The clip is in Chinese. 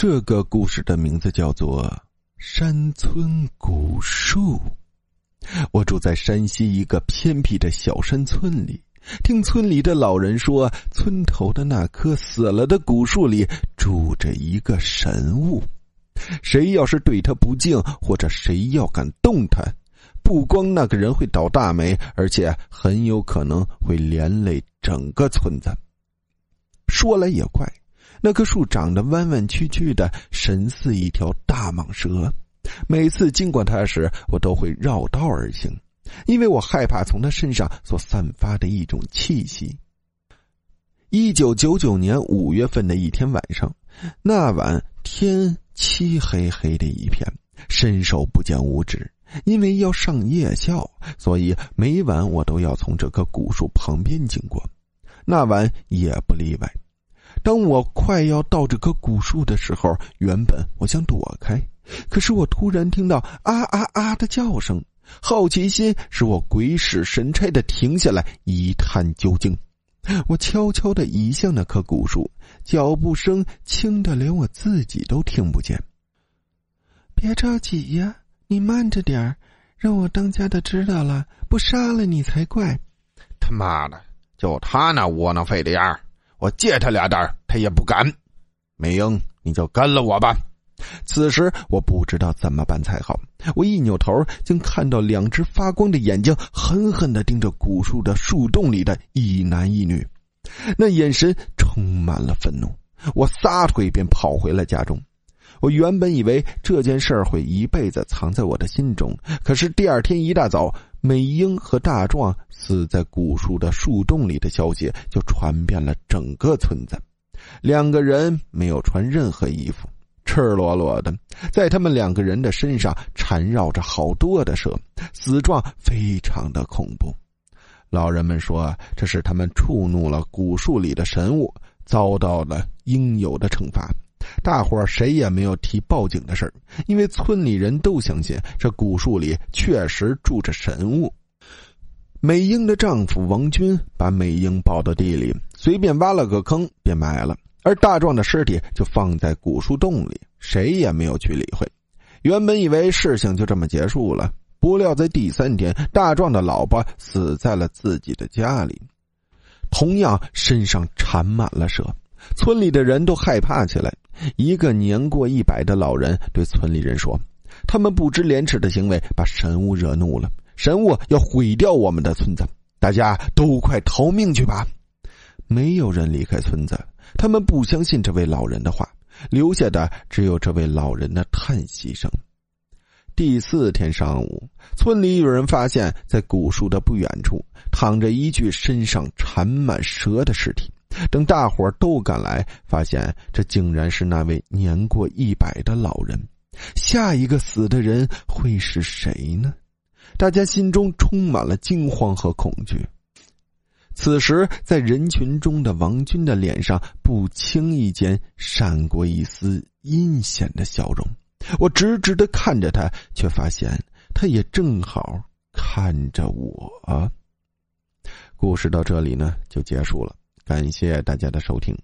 这个故事的名字叫做《山村古树》。我住在山西一个偏僻的小山村里，听村里的老人说，村头的那棵死了的古树里住着一个神物，谁要是对他不敬，或者谁要敢动他，不光那个人会倒大霉，而且很有可能会连累整个村子。说来也怪。那棵树长得弯弯曲曲的，神似一条大蟒蛇。每次经过它时，我都会绕道而行，因为我害怕从它身上所散发的一种气息。一九九九年五月份的一天晚上，那晚天漆黑黑的一片，伸手不见五指。因为要上夜校，所以每晚我都要从这棵古树旁边经过，那晚也不例外。当我快要到这棵古树的时候，原本我想躲开，可是我突然听到啊啊啊的叫声，好奇心使我鬼使神差的停下来一探究竟。我悄悄的移向那棵古树，脚步声轻的连我自己都听不见。别着急呀，你慢着点儿，让我当家的知道了，不杀了你才怪。他妈的，就他那窝囊废的样儿！我借他俩胆他也不敢。美英，你就跟了我吧。此时我不知道怎么办才好。我一扭头，竟看到两只发光的眼睛狠狠的盯着古树的树洞里的一男一女，那眼神充满了愤怒。我撒腿便跑回了家中。我原本以为这件事会一辈子藏在我的心中，可是第二天一大早。美英和大壮死在古树的树洞里的消息就传遍了整个村子。两个人没有穿任何衣服，赤裸裸的，在他们两个人的身上缠绕着好多的蛇，死状非常的恐怖。老人们说，这是他们触怒了古树里的神物，遭到了应有的惩罚。大伙儿谁也没有提报警的事儿，因为村里人都相信这古树里确实住着神物。美英的丈夫王军把美英抱到地里，随便挖了个坑便埋了，而大壮的尸体就放在古树洞里，谁也没有去理会。原本以为事情就这么结束了，不料在第三天，大壮的老婆死在了自己的家里，同样身上缠满了蛇。村里的人都害怕起来。一个年过一百的老人对村里人说：“他们不知廉耻的行为把神物惹怒了，神物要毁掉我们的村子，大家都快逃命去吧！”没有人离开村子，他们不相信这位老人的话，留下的只有这位老人的叹息声。第四天上午，村里有人发现，在古树的不远处躺着一具身上缠满蛇的尸体。等大伙都赶来，发现这竟然是那位年过一百的老人。下一个死的人会是谁呢？大家心中充满了惊慌和恐惧。此时，在人群中的王军的脸上不经意间闪过一丝阴险的笑容。我直直的看着他，却发现他也正好看着我。故事到这里呢，就结束了。感谢大家的收听。